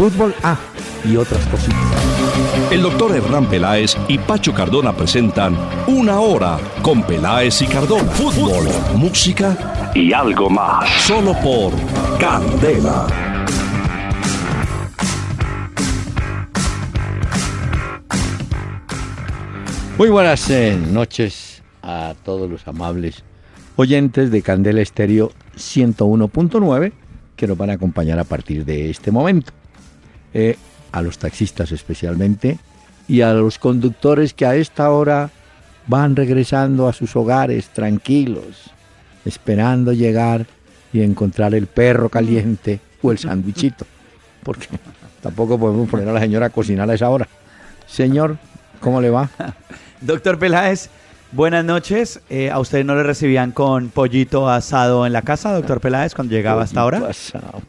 Fútbol A y otras cositas. El doctor Hernán Peláez y Pacho Cardona presentan Una Hora con Peláez y Cardona. Fútbol, música y algo más. Solo por Candela. Muy buenas eh, noches a todos los amables oyentes de Candela Estéreo 101.9 que nos van a acompañar a partir de este momento. Eh, a los taxistas especialmente y a los conductores que a esta hora van regresando a sus hogares tranquilos, esperando llegar y encontrar el perro caliente o el sándwichito, porque tampoco podemos poner a la señora a cocinar a esa hora. Señor, ¿cómo le va? Doctor Peláez, buenas noches. Eh, ¿A usted no le recibían con pollito asado en la casa, doctor Peláez, cuando llegaba hasta ahora? Asado.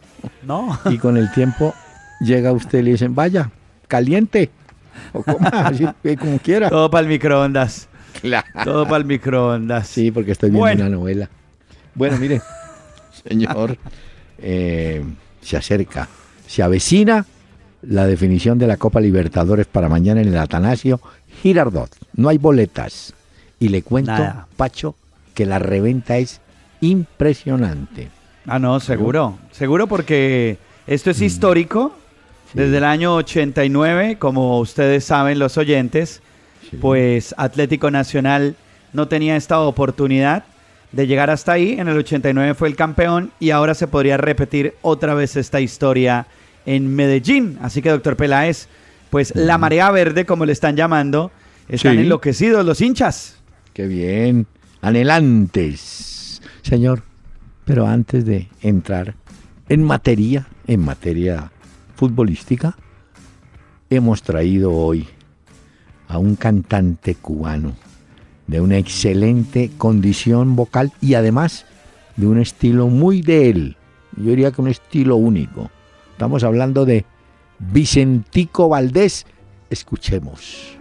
No. Y con el tiempo llega usted y le dicen, vaya, caliente. O coma, así, eh, como quiera. Todo para el microondas. Claro. Todo para el microondas. Sí, porque estoy viendo Bueno. una novela. Bueno, mire, señor, eh, se acerca, se avecina la definición de la Copa Libertadores para mañana en el Atanasio Girardot. No hay boletas. Y le cuento, Nada. Pacho, que la reventa es impresionante. Ah, no, seguro. Seguro porque esto es histórico. Desde el año 89, como ustedes saben los oyentes, Sí. pues Atlético Nacional no tenía esta oportunidad de llegar hasta ahí. En el 89 fue el campeón y ahora se podría repetir otra vez esta historia en Medellín. Así que, doctor Peláez, pues la marea verde, como le están llamando, están Sí. enloquecidos los hinchas. Qué bien. Anhelantes. Señor, pero antes de entrar en materia, en materia futbolística, hemos traído hoy a un cantante cubano de una excelente condición vocal y además de un estilo muy de él. Yo diría que un estilo único. Estamos hablando de Vicentico Valdés. Escuchemos.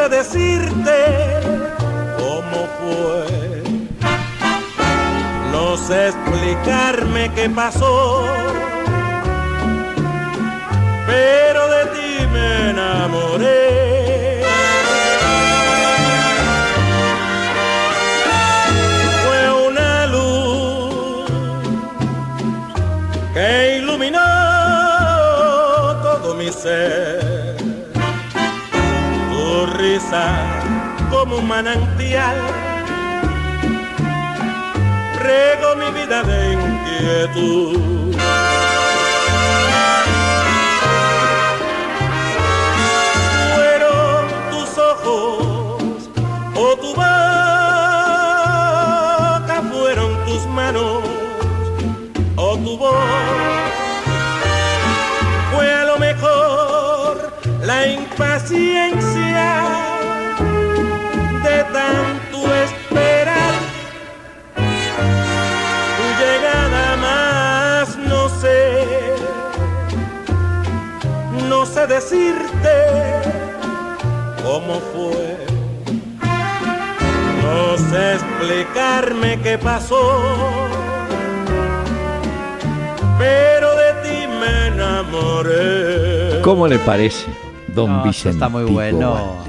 Sé decirte cómo fue. No sé explicarme qué pasó. Pero de ti me enamoré. Fue una luz que iluminó todo mi ser. Como un manantial regó mi vida de inquietud. Sé decirte cómo fue. No sé explicarme qué pasó pero de ti me enamoré. ¿Cómo le parece, don No, Vicente? está muy bueno.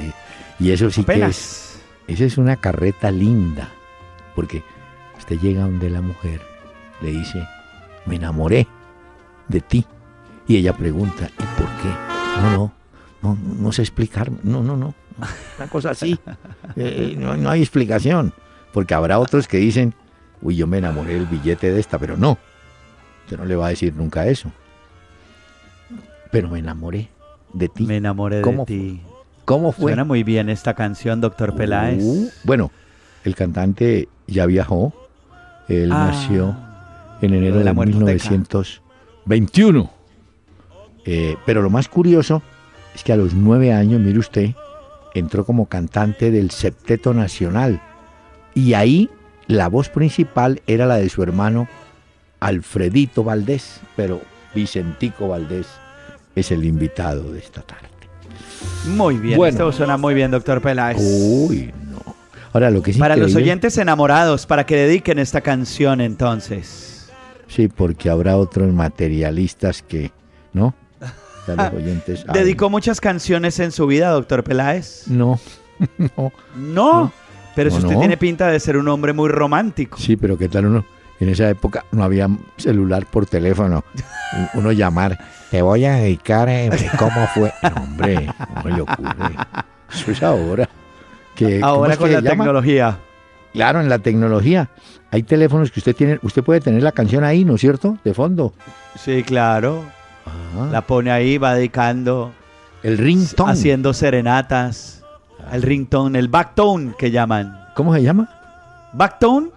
Y eso sí que es, esa es una carreta linda, porque usted llega donde la mujer le dice, me enamoré de ti. Y ella pregunta, ¿y por qué? No, no, no, no sé explicar, no, no, no, una cosa así, Eh, no, no hay explicación, porque habrá otros que dicen, uy, yo me enamoré del billete de esta, pero no, usted no le va a decir nunca eso. Pero me enamoré de ti. Me enamoré de ¿Cómo ti. ¿Cómo fue? Suena muy bien esta canción, doctor Peláez. Uh, bueno, el cantante ya viajó. Él Ah, nació en enero de de, la muertoteca. 1921. Eh, pero lo más curioso es que a los nueve años, mire usted, entró como cantante del Septeto Nacional. Y ahí la voz principal era la de su hermano Alfredito Valdés, pero Vicentico Valdés es el invitado de esta tarde. Muy bien, Bueno. esto suena muy bien, doctor Peláez. Uy, no. Ahora lo que es para los oyentes enamorados, para que dediquen esta canción entonces. Sí, porque habrá otros materialistas que, ¿no? Ya los oyentes. saben. ¿Dedicó muchas canciones en su vida, doctor Peláez? No, no. No, pero si No, usted no. tiene pinta de ser un hombre muy romántico. Sí, pero ¿qué tal uno? En esa época no había celular por teléfono. Uno llamar, te voy a dedicar, eh, ¿cómo fue? No, hombre, ¿cómo le ocurre? Eso es ahora. Que, ¿cómo Ahora es con que la llama? tecnología. Claro, en la tecnología. Hay teléfonos que usted tiene, usted puede tener la canción ahí, ¿no es cierto? De fondo. Sí, claro. Ah, La pone ahí, va dedicando, el ringtone. haciendo serenatas. El ringtone, el backtone que llaman. ¿Cómo se llama? ¿Backtone?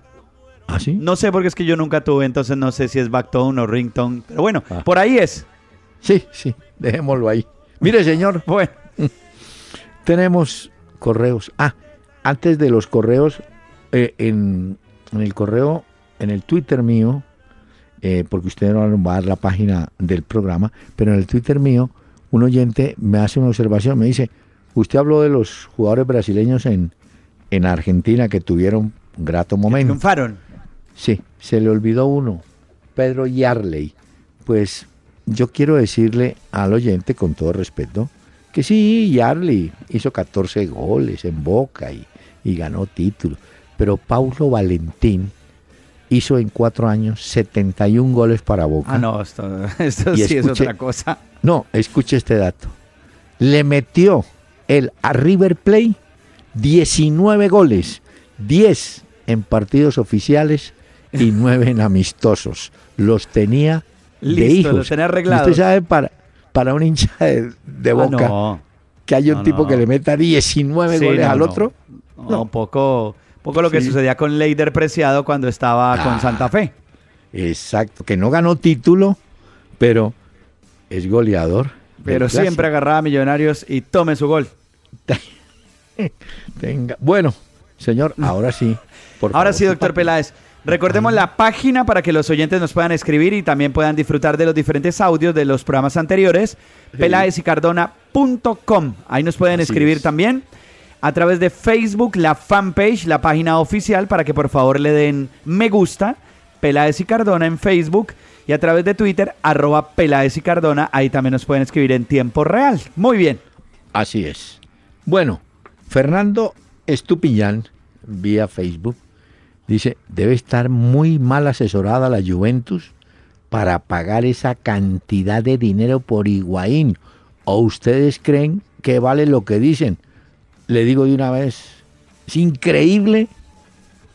¿Ah, sí? No sé porque es que yo nunca tuve, entonces no sé si es backtone o ringtone. Pero bueno, Ah. por ahí es. Sí, sí, dejémoslo ahí. Mire, señor, Bueno, tenemos correos. Ah, antes de los correos, eh, en, en el correo, en el Twitter mío, eh, porque usted no va a dar la página del programa, pero en el Twitter mío, un oyente me hace una observación, me dice, usted habló de los jugadores brasileños en, en Argentina que tuvieron un grato momento. triunfaron. Sí, se le olvidó uno, Pedro Yarley. Pues yo quiero decirle al oyente con todo respeto que sí, Yarley hizo 14 goles en Boca y, y ganó títulos. Pero Paulo Valentín hizo en cuatro años 71 goles para Boca. Ah, no, esto, sí es otra cosa. No, escuche este dato. Le metió él a River Plate 19 goles, 10 en partidos oficiales y 9 en amistosos. Los tenía de Listo, hijos. los tenía arreglados. Usted sabe, para, para un hincha de, de Ah, boca, no. que hay un No, tipo no. que le meta 19 Sí, goles al otro. No, No. un poco, poco lo que Sí. sucedía con Leider Preciado cuando estaba Ah. con Santa Fe. Exacto, que no ganó título, pero es goleador. Pero siempre agarraba a Millonarios y tome su gol. Tenga. Bueno, señor, ahora sí. por Ahora favor, sí, doctor. Peláez. Recordemos la página para que los oyentes nos puedan escribir y también puedan disfrutar de los diferentes audios de los programas anteriores. peláezicardona.com. Ahí nos pueden Así escribir es. también. A través de Facebook, la fanpage, la página oficial, para que por favor le den me gusta. Peláez y Cardona en Facebook. Y a través de Twitter, arroba Peláez y Cardona. Ahí también nos pueden escribir en tiempo real. Muy bien. Así es. Bueno, Fernando Estupillán, vía Facebook, dice, debe estar muy mal asesorada la Juventus para pagar esa cantidad de dinero por Higuaín. ¿O ustedes creen que vale lo que dicen? Le digo de una vez, es increíble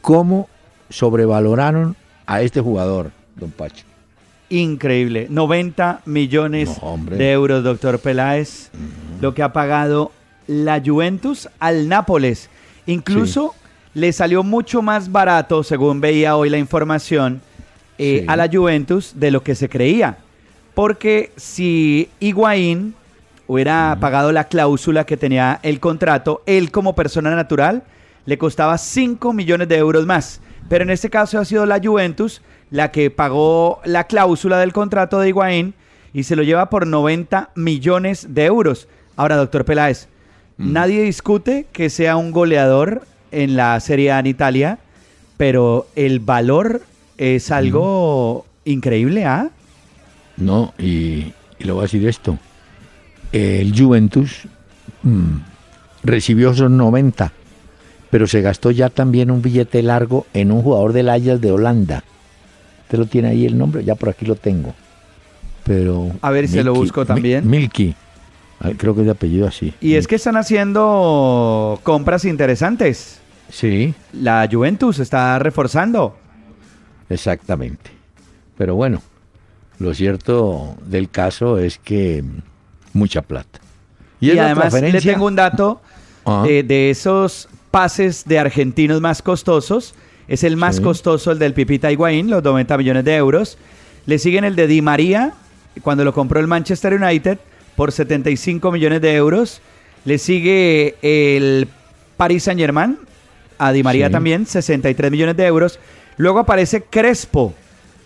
cómo sobrevaloraron a este jugador, don Pacho. Increíble. 90 millones No, de euros, doctor Peláez. Lo que ha pagado la Juventus al Nápoles. Incluso le salió mucho más barato, según veía hoy la información, eh, Sí. a la Juventus de lo que se creía. Porque si Higuaín hubiera pagado la cláusula que tenía el contrato, él como persona natural le costaba 5 millones de euros más. Pero en este caso ha sido la Juventus la que pagó la cláusula del contrato de Higuaín y se lo lleva por 90 millones de euros. Ahora, doctor Peláez, nadie discute que sea un goleador en la Serie A en Italia, pero el valor es algo increíble, ¿ah? No, y, y le voy a decir esto. El Juventus mm, recibió esos 90, pero se gastó ya también un billete largo en un jugador del Ajax de Holanda. ¿Usted lo tiene ahí el nombre? Ya por aquí lo tengo. Pero A ver si se lo busco también. Milky. Ay, Creo que es de apellido así. Y es que están haciendo compras interesantes. Sí, La Juventus está reforzando. exactamente. Pero bueno, lo cierto del caso es que mucha plata. Y, además le tengo un dato Ah. de, de esos pases de argentinos más costosos. Es el más Sí. costoso el del Pipita Higuaín, los 90 millones de euros. Le siguen el de Di María, cuando lo compró el Manchester United, por 75 millones de euros. Le sigue el Paris Saint Germain, a Di María Sí. también, 63 millones de euros. Luego aparece Crespo.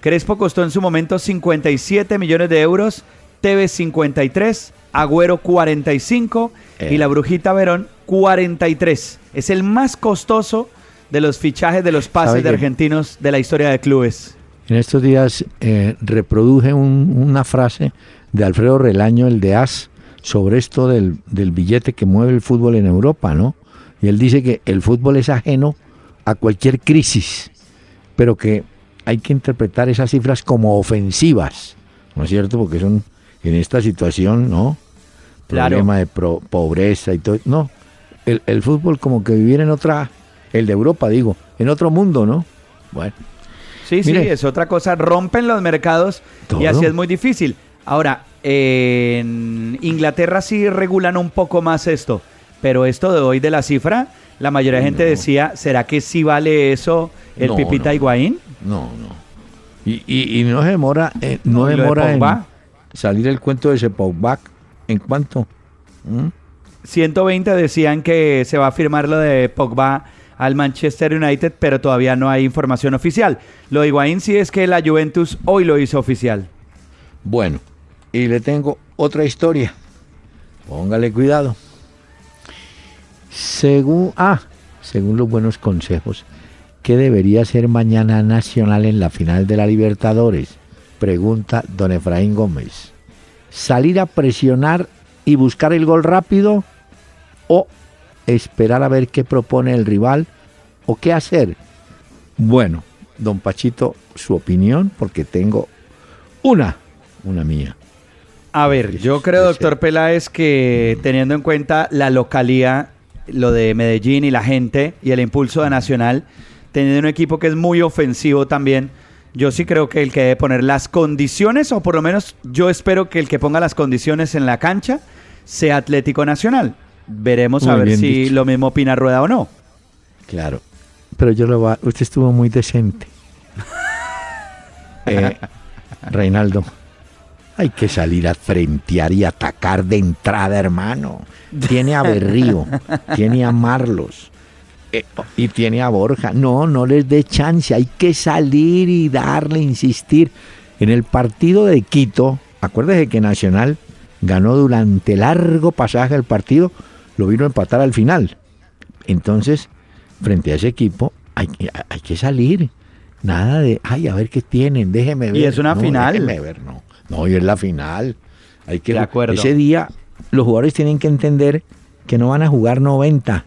Crespo costó en su momento 57 millones de euros, Tevez 53, Agüero 45 y Eh. la Brujita Verón 43. Es el más costoso de los fichajes de los pases ¿Sabe de argentinos de la historia de clubes. En estos días eh, reproduje un- una frase de Alfredo Relaño, el de AS, sobre esto del, del billete que mueve el fútbol en Europa, ¿no? Y él dice que el fútbol es ajeno a cualquier crisis, pero que hay que interpretar esas cifras como ofensivas, ¿no es cierto? Porque son en esta situación, ¿no? Claro. Problema de pro- pobreza y todo. No, el, el fútbol como que vivir en otra, el de Europa, digo, en otro mundo, ¿no? Bueno. Sí, sí, es otra cosa. Rompen los mercados y así es muy difícil. Ahora, en Inglaterra sí regulan un poco más esto, pero esto de hoy de la cifra, la mayoría de gente No. decía, ¿será que sí vale eso el No, Pipita no. Higuaín? No, no. Y, y, y no se demora, eh, no, lo de demora en. Salir el cuento de ese Pogba. ¿En cuánto? ¿Mm? 120 decían que se va a firmar lo de Pogba al Manchester United, pero todavía no hay información oficial. Lo de Higuaín sí es que la Juventus hoy lo hizo oficial. Bueno, y le tengo otra historia. Póngale cuidado. Según, ah, según los buenos consejos, ¿qué debería ser mañana Nacional en la final de la Libertadores? Pregunta don Efraín Gómez. ¿Salir a presionar y buscar el gol rápido? ¿O esperar a ver qué propone el rival? ¿O qué hacer? Bueno, don Pachito, su opinión, porque tengo una, una mía. A ver, yo creo, doctor. Peláez, que teniendo en cuenta la localía, lo de Medellín y la gente y el impulso de Nacional, teniendo un equipo que es muy ofensivo también, yo sí creo que el que debe poner las condiciones, o por lo menos yo espero que el que ponga las condiciones en la cancha, sea Atlético Nacional. Veremos a Muy ver si dicho. lo mismo opina Rueda o no. Claro. Pero yo lo va. Usted estuvo muy decente. Eh, Reinaldo, hay que salir a frentear y atacar de entrada, hermano. Tiene a Berrío, tiene a Marlos y tiene a Borja. No, no les dé chance. Hay que salir y darle, insistir. En el partido de Quito, acuérdese que Nacional ganó durante largo pasaje el partido, lo vino a empatar al final. Entonces, frente a ese equipo, hay, que- hay que salir. Nada de, ay, a ver qué tienen, déjeme ver. Y es una No, final. déjeme ver, no. No, hoy es la final. Hay que De acuerdo. Ese día, los jugadores tienen que entender que no van a jugar 90.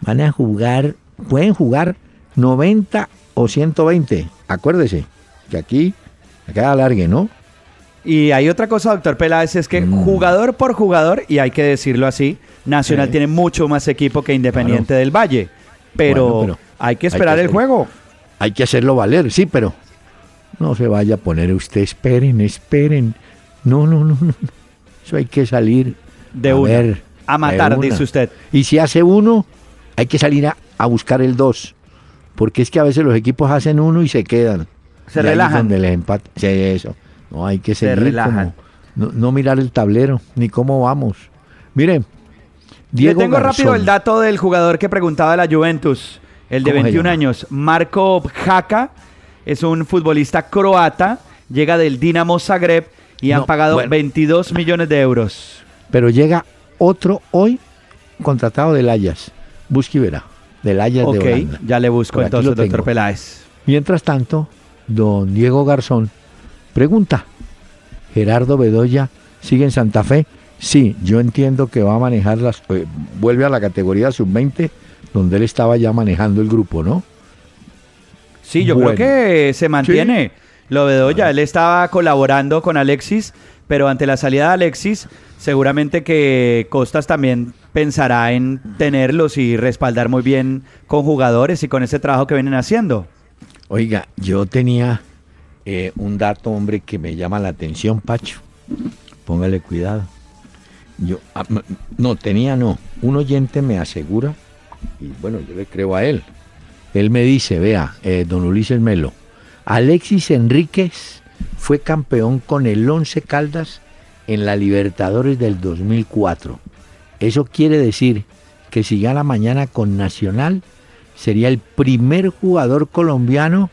Van a jugar, pueden jugar 90 o 120. Acuérdese que aquí, acá alargue, ¿no? Y hay otra cosa, doctor Peláez, es que Mm. jugador por jugador, y hay que decirlo así, Nacional tiene mucho más equipo que Independiente del Valle. Pero, Bueno, pero hay que hay esperar el juego. Hay que hacerlo valer, sí, pero no se vaya a poner usted, esperen, esperen. No, no, no, no. Eso hay que salir De a una. ver, A matar, dice usted. Y si hace uno, hay que salir a, a buscar el dos. Porque es que a veces los equipos hacen uno y se quedan. Se Y relajan. donde les empata. Sí, eso. No hay que Se seguir relajan. como- no, no mirar el tablero, ni cómo vamos. Mire, Diego Le tengo rápido el dato del jugador que preguntaba de la Juventus, el de ¿Cómo se 21 llama? años. Marco Jaka es un futbolista croata, llega del Dinamo Zagreb y han pagado bueno. 22 millones de euros. Pero llega otro hoy contratado del Ayas. Busque y verá. Del Ayas Ok, de Holanda. ya le busco Por entonces, lo doctor. Peláez. Mientras tanto, don Diego Garzón pregunta, ¿Gerardo Bedoya sigue en Santa Fe? Sí, yo entiendo que va a manejar las... eh, vuelve a la categoría sub-20, donde él estaba ya manejando el grupo, ¿no? Sí, yo Bueno. creo que se mantiene. Lo Bedoya, él estaba colaborando con Alexis, pero ante la salida de Alexis, seguramente que Costas también pensará en tenerlos y respaldar muy bien con jugadores y con ese trabajo que vienen haciendo. Oiga, yo tenía eh, un dato, hombre, que me llama la atención, Pacho. Póngale cuidado. Yo, ah, no, tenía no. Un oyente me asegura y bueno, yo le creo a él. Él me dice, vea, eh, don Ulises Melo, Alexis Enríquez fue campeón con el Once Caldas en la Libertadores del 2004. Eso quiere decir que si gana mañana con Nacional, sería el primer jugador colombiano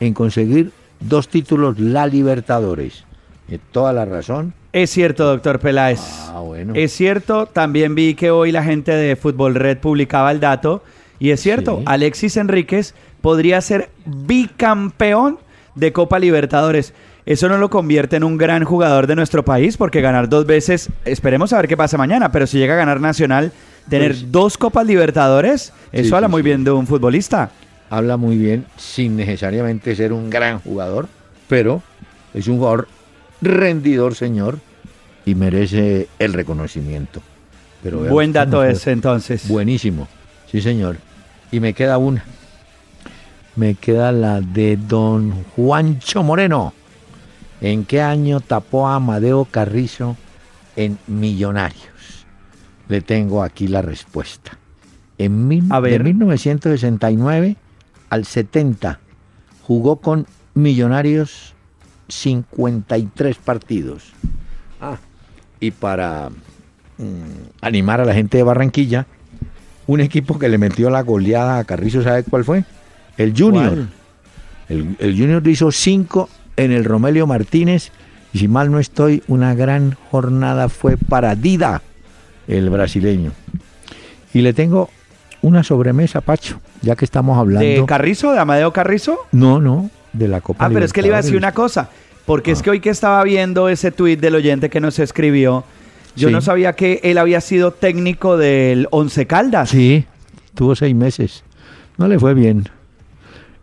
en conseguir dos títulos la Libertadores. Eh, toda la razón. Es cierto, doctor Peláez. Ah, bueno. Es cierto, también vi que hoy la gente de Fútbol Red publicaba el dato. Y es cierto, Sí. Alexis Enríquez podría ser bicampeón de Copa Libertadores. Eso no lo convierte en un gran jugador de nuestro país, porque ganar dos veces, esperemos a ver qué pasa mañana, pero si llega a ganar Nacional, tener Pues- dos Copas Libertadores, eso Sí, habla sí, muy sí. bien de un futbolista. Habla muy bien sin necesariamente ser un gran jugador, pero es un jugador rendidor, señor, y merece el reconocimiento. Pero Buen dato ese entonces. Buenísimo, sí señor. Y me queda una. Me queda la de don Juancho Moreno. ¿En qué año tapó a Amadeo Carrizo en Millonarios? Le tengo aquí la respuesta. En mil- A ver. de 1969 al 70 jugó con Millonarios 53 partidos. Ah, y para mm, animar a la gente de Barranquilla, un equipo que le metió la goleada a Carrizo, ¿sabe cuál fue? El Junior. El, el Junior hizo cinco en el Romelio Martínez. Y si mal no estoy, una gran jornada fue para Dida, el brasileño. Y le tengo una sobremesa, Pacho, ya que estamos hablando. ¿De Carrizo, de Amadeo Carrizo? no, no, de la Copa Ah, pero es que le iba a decir una cosa, porque es Ah. que hoy que estaba viendo ese tuit del oyente que nos escribió, yo Sí. no sabía que él había sido técnico del Once Caldas. Sí, tuvo seis meses. No le fue bien.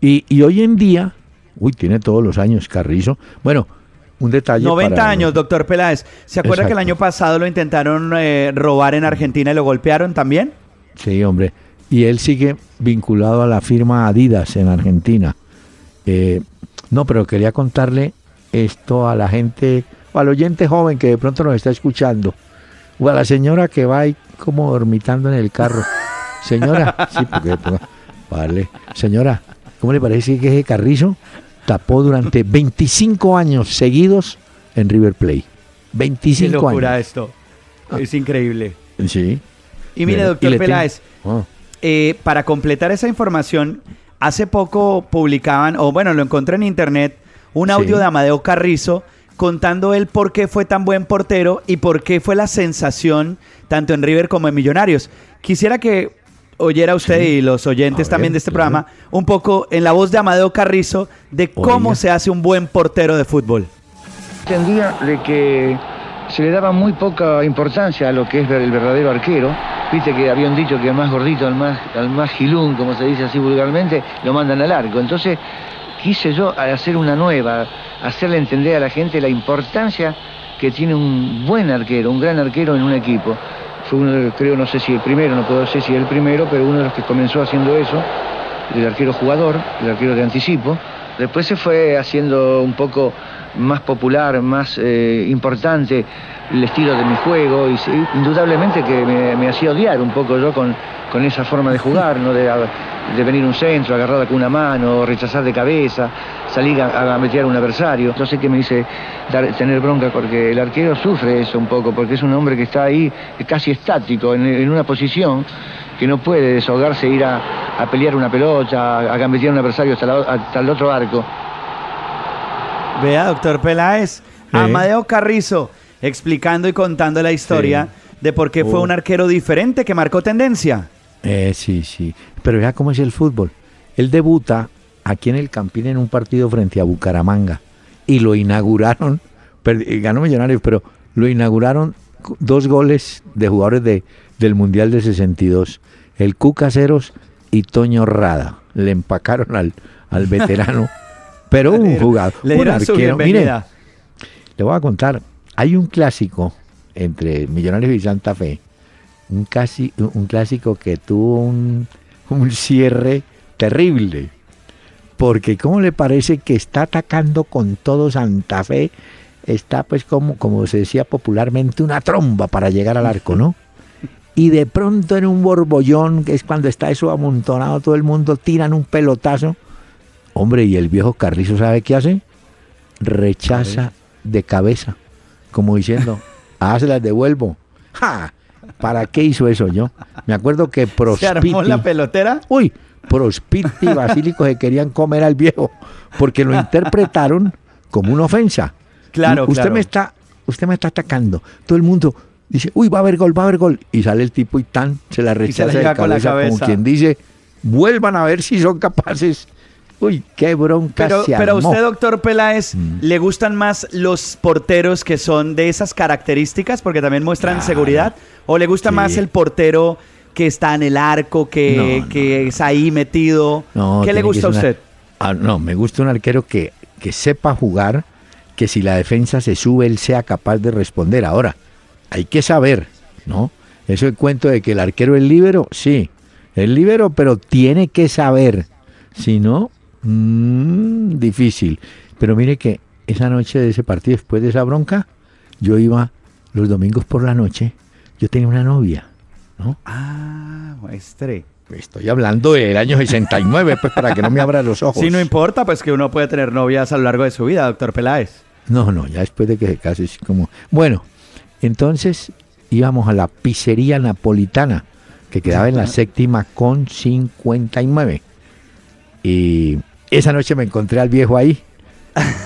Y, y hoy en día, uy, tiene todos los años Carrizo. Bueno, un detalle. 90 para- años, doctor Peláez. ¿Se acuerda que el año pasado lo intentaron eh, robar en Argentina y lo golpearon también? Sí, hombre. Y él sigue vinculado a la firma Adidas en Argentina. Eh, no, pero quería contarle esto a la gente, o al oyente joven que de pronto nos está escuchando, o a la señora que va ahí como dormitando en el carro. Señora, sí, porque vale. Señora, ¿cómo le parece que ese Carrizo tapó durante 25 años seguidos en River Plate? Qué 25 locura años. esto. Es increíble. Sí. Y mire, doctor Peláez, Ah, Eh, para completar esa información, hace poco publicaban, o bueno, lo encontré en internet, un Sí. audio de Amadeo Carrizo contando él por qué fue tan buen portero y por qué fue la sensación tanto en River como en Millonarios. Quisiera que oyera usted Sí. y los oyentes A también ver, de este claro. programa un poco en la voz de Amadeo Carrizo de cómo Oiga. se hace un buen portero de fútbol. entendía de que se le daba muy poca importancia a lo que es el verdadero arquero. Viste que habían dicho que al más gordito, al más, al más gilún, como se dice así vulgarmente, lo mandan al arco. Entonces quise yo hacer una nueva, hacerle entender a la gente la importancia que tiene un buen arquero, un gran arquero en un equipo. Fue uno, de- creo, no sé si el primero, no puedo decir si el primero, pero uno de los que comenzó haciendo eso, el arquero jugador, el arquero de anticipo. Después se fue haciendo un poco más popular, más eh, importante el estilo de mi juego y indudablemente que me, hacía odiar un poco yo con, esa forma de jugar, ¿no? de, venir un centro, agarrada con una mano, rechazar de cabeza, salir a, gambetear a un adversario. Yo sé que me hice tener bronca porque el arquero sufre eso un poco, porque es un hombre que está ahí casi estático, en, una posición que no puede deshogarse, e ir a, a pelear una pelota, a, gambetear a un adversario hasta, la- hasta el otro arco. Vea, doctor Peláez, Sí. Amadeo Carrizo explicando y contando la historia de por qué fue Oh. un arquero diferente que marcó tendencia. Eh, sí, sí. Pero ya cómo es el fútbol. Él debuta aquí en el Campín en un partido frente a Bucaramanga y lo inauguraron, eh, ganó Millonarios, pero lo inauguraron dos goles de jugadores de, del Mundial de 62, el Cuca Ceros y Toño Rada. Le empacaron al, al veterano, pero un jugador, Le un arquero. Mire, le voy a contar, hay un clásico entre Millonarios y Santa Fe, un, casi, un clásico que tuvo un, un cierre terrible, porque ¿cómo le parece que está atacando con todo Santa Fe? Está pues como, como se decía popularmente una tromba para llegar al arco, ¿no? Y de pronto en un borbollón, que es cuando está eso amontonado, todo el mundo tiran un pelotazo. Hombre, y el viejo Carrizo, ¿sabe qué hace? Rechaza de cabeza, como diciendo, ah, se las devuelvo. ¡Ja! ¿Para qué hizo eso yo? Me acuerdo que ¿Se armó Prospiti... la pelotera? Uy, Prospiti y Basílico se querían comer al viejo porque lo interpretaron como una ofensa. Claro, usted claro. me está, usted me está atacando. Todo el mundo dice, uy, va a haber gol, va a haber gol. Y sale el tipo y tan, se la se la rechaza de lleva con la cabeza, como quien dice, vuelvan a ver si son capaces. Uy, qué bronca Pero, se pero armó. usted, doctor Peláez, Mm. ¿le gustan más los porteros que son de esas características porque también muestran Claro. seguridad? ¿O le gusta Sí. más el portero que está en el arco, que, No, no, que es ahí metido? No, ¿Qué le gusta a una- usted? Ah, no, me gusta un arquero que, que sepa jugar, que si la defensa se sube, él sea capaz de responder. Ahora, hay que saber, ¿no? Eso el cuento de que el arquero es líbero, sí, es líbero, pero tiene que saber. Si no, mm, difícil. Pero mire que esa noche de ese partido, después de esa bronca, yo iba los domingos por la noche, yo tenía una novia, ¿no? Ah, muestre. Estoy hablando del año 69, pues para que no me abra los ojos. Sí, no importa, pues que uno puede tener novias a lo largo de su vida, doctor Peláez. No, no, ya después de que se case es como... Bueno, entonces íbamos a la pizzería napolitana, que quedaba en la séptima con 59. Y esa noche me encontré al viejo ahí,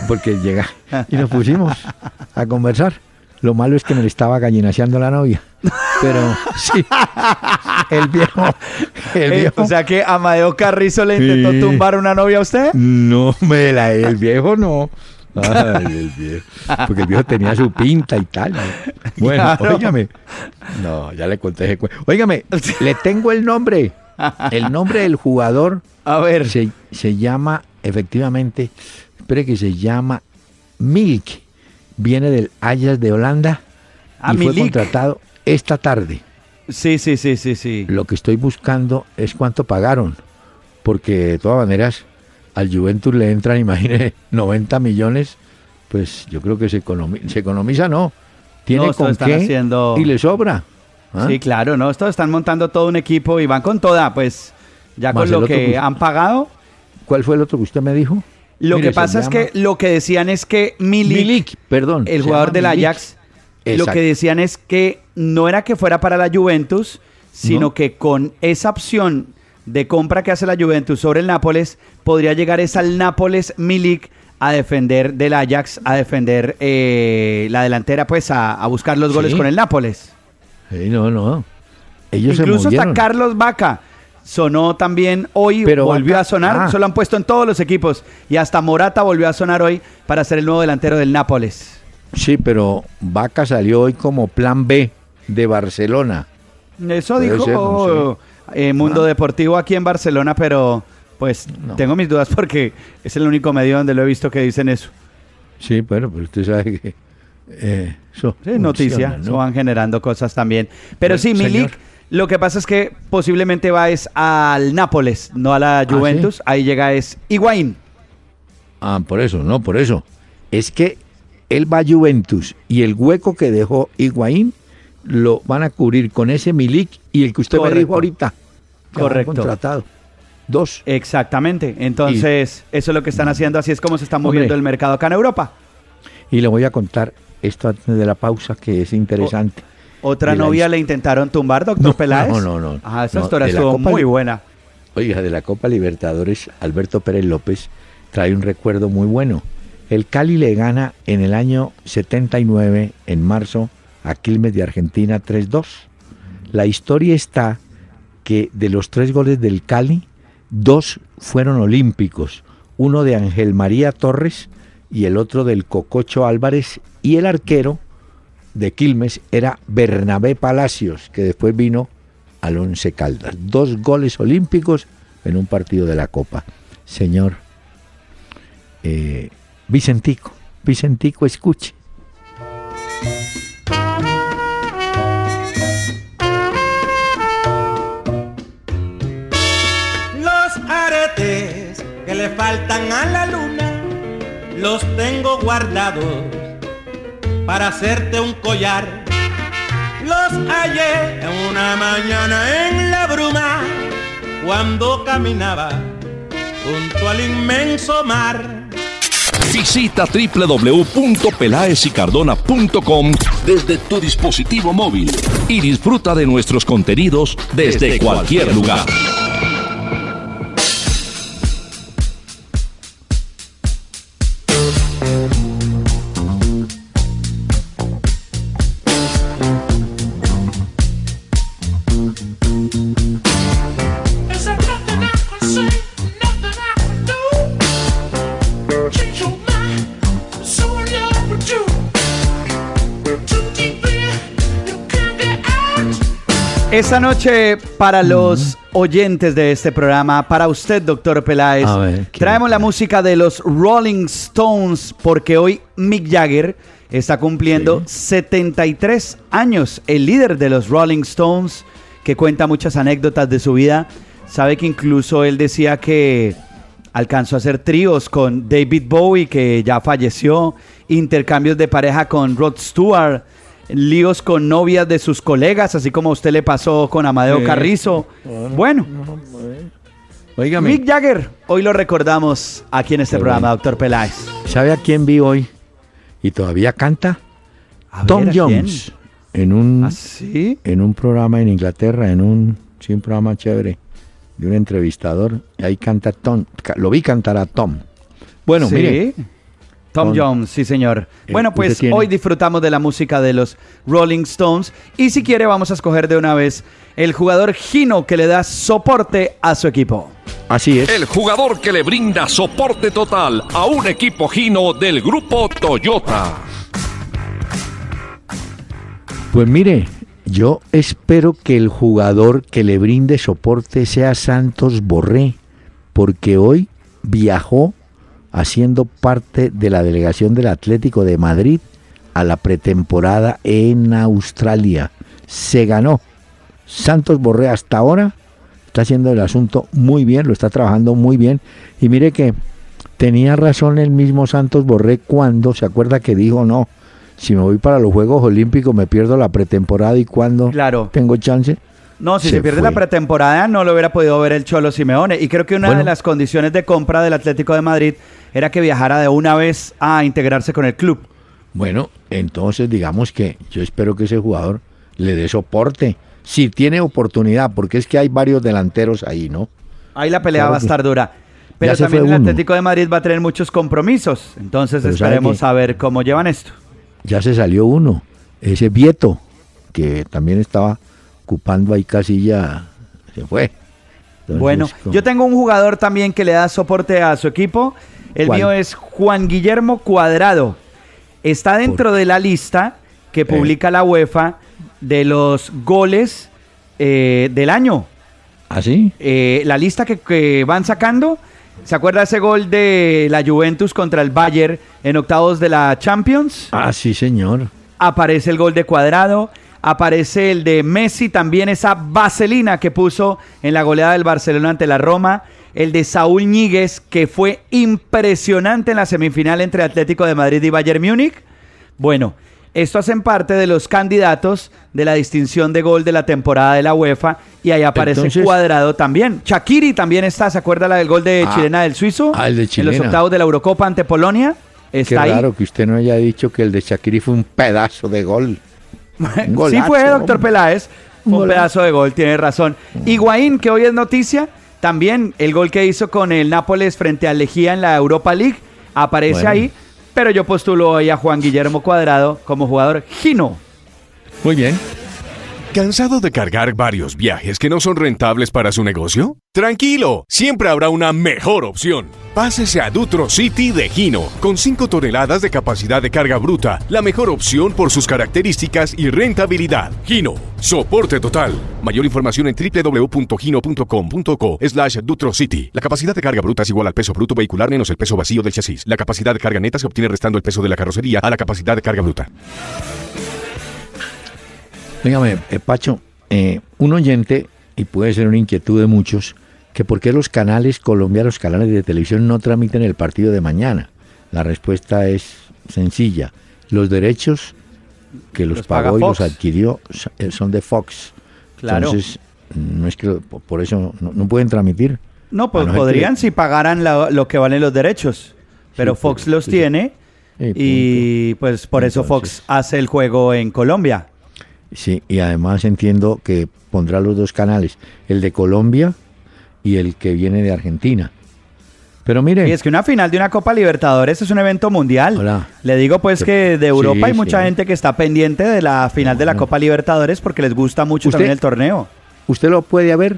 porque llega y nos pusimos a conversar. Lo malo es que me le estaba gallinaseando la novia. Pero sí, el viejo, el Eh, viejo... o sea que Amadeo Carrizo le intentó Sí. tumbar una novia a usted. No, me la, el viejo no. Ay, el viejo. Porque el viejo tenía su pinta y tal. Bueno, Claro. óigame. No, ya le conté. Óigame, le tengo el nombre. El nombre del jugador A ver, se, se llama, efectivamente, espere que se llama Milk. Viene del Ajax de Holanda Ah, y fue contratado esta tarde. sí, sí, sí, sí, sí. Lo que estoy buscando es cuánto pagaron, porque de todas maneras al Juventus le entran, imagínese, 90 millones, pues yo creo que se, economi- se economiza, no. Tiene No, con qué haciendo- y le sobra. ¿ah? Sí, claro, no, estos están montando todo un equipo y van con toda, pues ya Más con lo que que- han pagado. ¿Cuál fue el otro que usted me dijo? Lo Mire, que pasa es llama que lo que decían es que Milik, Milik, perdón. el jugador del. Ajax, lo que decían es que no era que fuera para la Juventus, sino No. que con esa opción de compra que hace la Juventus sobre el Nápoles, podría llegar es al Nápoles Milik a defender del Ajax, a defender eh, la delantera, pues a, a buscar los goles Sí. con el Nápoles. Sí, no, no. Ellos Incluso se hasta. Carlos Vaca sonó también hoy, Pero volvió Vaca- a sonar, ah. se lo han puesto en todos los equipos y hasta Morata volvió a sonar hoy para ser el nuevo delantero del Nápoles. Sí, pero Vaca salió hoy como plan B de Barcelona. Eso dijo ser, no eh, Mundo Ah. Deportivo aquí en Barcelona, pero pues No. tengo mis dudas porque es el único medio donde lo he visto que dicen eso. Sí, bueno, pero usted sabe que eh, eso Sí, noticia, ¿no? van generando cosas también. Pero Bueno, sí. Milik, lo que pasa es que posiblemente va es al Nápoles, no a la ¿Ah, Juventus. Ahí llega es Higuaín. Ah, por eso, no, por eso. Es que él va a Juventus y el hueco que dejó Higuaín lo van a cubrir con ese Milik y el que usted me dijo ahorita. Que Correcto. contratado. Dos. Exactamente. Entonces, eso es lo que están haciendo. Así es como se está moviendo Hombre. el mercado acá en Europa. Y le voy a contar esto antes de la pausa que es interesante. Otra De novia le intentaron tumbar, doctor No, Peláez. no, no, no. Ah, esa No, historia estuvo Copa muy buena. Oiga, de la Copa Libertadores, Alberto Pérez López trae un recuerdo muy bueno. El Cali le gana en el año 79, en marzo, a Quilmes de Argentina 3-2. La historia está que de los tres goles del Cali, dos fueron olímpicos. Uno de Ángel María Torres y el otro del Cococho Álvarez. Y el arquero de Quilmes era Bernabé Palacios, que después vino al Once Caldas. Dos goles olímpicos en un partido de la Copa. Señor eh, Vicentico, Vicentico, escuche. Faltan a la luna los tengo guardados para hacerte un collar. los hallé una mañana en la bruma cuando caminaba junto al inmenso mar. Visita www.pelaesicardona.com desde tu dispositivo móvil y disfruta de nuestros contenidos desde, cualquier lugar. Esta noche, para los oyentes de este programa, para usted, doctor Peláez, A ver, ¿qué traemos la música de los Rolling Stones, porque hoy Mick Jagger está cumpliendo 73 años, el líder de los Rolling Stones, que cuenta muchas anécdotas de su vida. Sabe que incluso él decía que alcanzó a hacer tríos con David Bowie, que ya falleció, intercambios de pareja con Rod Stewart, líos con novias de sus colegas, así como a usted le pasó con Amadeo Sí. Carrizo. Bueno, Óigame, Mick Jagger, hoy lo recordamos aquí en este Qué programa, bueno. doctor Peláez. ¿sabe a quién vi hoy? Y todavía canta. A Tom ver, ¿a quién? Jones. En un, ¿Ah, sí? en un programa en Inglaterra, en un, sí, un programa chévere de un entrevistador. y Ahí canta Tom. Lo vi cantar a Tom. Bueno, Sí. mire. Tom Jones, sí señor. Eh, bueno, pues tiene- hoy disfrutamos de la música de los Rolling Stones y si quiere vamos a escoger de una vez el jugador Gino que le da soporte a su equipo. Así es. El jugador que le brinda soporte total a un equipo Gino del grupo Toyota. Pues mire, yo espero que el jugador que le brinde soporte sea Santos Borré, porque hoy viajó haciendo parte de la delegación del Atlético de Madrid a la pretemporada en Australia. Se ganó. Santos Borré hasta ahora está haciendo el asunto muy bien, lo está trabajando muy bien. Y mire que tenía razón el mismo Santos Borré cuando se acuerda que dijo no, si me voy para los Juegos Olímpicos me pierdo la pretemporada y cuando Claro. tengo chance. No, si Se se, pierde fue. la pretemporada no lo hubiera podido ver el Cholo Simeone. Y creo que una Bueno. de las condiciones de compra del Atlético de Madrid era que viajara de una vez a integrarse con el club. Bueno, entonces digamos que yo espero que ese jugador le dé soporte. Si tiene oportunidad, porque es que hay varios delanteros ahí, ¿no? Ahí la pelea Claro va a estar dura. Pero también el uno. Atlético de Madrid va a tener muchos compromisos. Entonces Pero ¿sabe esperemos a ver cómo llevan esto. Ya se salió uno, ese Vieto, que también estaba ocupando ahí casilla, se fue. Entonces, Bueno, como- yo tengo un jugador también que le da soporte a su equipo. El ¿Cuál? mío es Juan Guillermo Cuadrado. Está dentro de la lista que publica la UEFA de los goles eh, del año. ¿Ah, sí? Eh, la lista que, que van sacando. ¿Se acuerda ese gol de la Juventus contra el Bayern en octavos de la Champions? Ah, sí, señor. aparece el gol de Cuadrado, aparece el de Messi, también esa vaselina que puso en la goleada del Barcelona ante la Roma, el de Saúl Ñíguez, que fue impresionante en la semifinal entre Atlético de Madrid y Bayern Múnich. Bueno, esto hacen parte de los candidatos de la distinción de gol de la temporada de la UEFA y ahí aparece Entonces- Cuadrado también. Shakiri también está, ¿se acuerda la del gol de Ah, chilena del suizo? ah, el de En los chilena. octavos de la Eurocopa ante Polonia. Qué Está ahí. raro que usted no haya dicho que el de Shakiri fue un pedazo de gol. Un sí golazo, fue, doctor hombre. Peláez. Fue un golazo. pedazo de gol, tiene razón. Higuaín, que hoy es noticia, también el gol que hizo con el Nápoles frente al Lejía en la Europa League aparece Bueno. ahí. Pero yo postulo hoy a Juan Guillermo Cuadrado como jugador Gino. Muy bien. ¿Cansado de cargar varios viajes que no son rentables para su negocio? Tranquilo, siempre habrá una mejor opción. Pásese a Dutro City de Gino, con 5 toneladas de capacidad de carga bruta, la mejor opción por sus características y rentabilidad. Gino, soporte total. Mayor información en www.gino.com.co slash Dutro City. La capacidad de carga bruta es igual al peso bruto vehicular menos el peso vacío del chasis. La capacidad de carga neta se obtiene restando el peso de la carrocería a la capacidad de carga bruta. Dígame, eh, Pacho, eh, un oyente, y puede ser una inquietud de muchos, que por qué los canales colombianos, los canales de televisión no transmiten el partido de mañana. La respuesta es sencilla. Los derechos que los, pagó y los adquirió eh, son de Fox. Claro. Entonces, no es que por eso no, no pueden transmitir. No, pues no podrían que- si pagaran la- lo que valen los derechos. Pero Sí, Fox los sí. tiene y pues por eso Fox hace el juego en Colombia. Sí, y además entiendo que pondrá los dos canales, el de Colombia y el que viene de Argentina. Pero mire, Y es que una final de una Copa Libertadores es un evento mundial. Hola. Le digo pues que de Europa hay sí. mucha gente que está pendiente de la final de la Copa Libertadores porque les gusta mucho ¿Usted- también el torneo. ¿usted lo puede ver?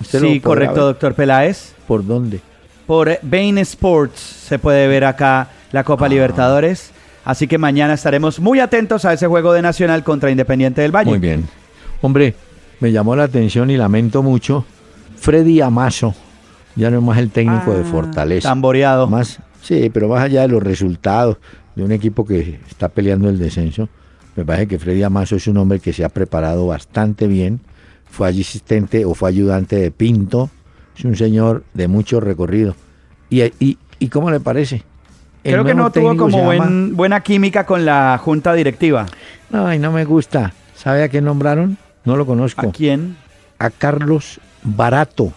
¿Usted lo Sí, podrá correcto, ver? doctor Peláez. ¿Por dónde? Por Bain Sports se puede ver acá la Copa Ah. Libertadores. Así que mañana estaremos muy atentos a ese juego de Nacional contra Independiente del Valle. Muy bien. Hombre, me llamó la atención y lamento mucho. Freddy Amazo, ya no es más el técnico de Ah, Fortaleza. Tamboreado. Más, sí, pero más allá de los resultados de un equipo que está peleando el descenso, me parece que Freddy Amazo es un hombre que se ha preparado bastante bien. Fue asistente o fue ayudante de Pinto. Es un señor de mucho recorrido. ¿Y, y, y cómo le parece? El Creo que no tuvo como buen- buena química con la junta directiva. Ay, no me gusta. ¿Sabe a qué nombraron? No lo conozco. ¿A quién? a Carlos Barato.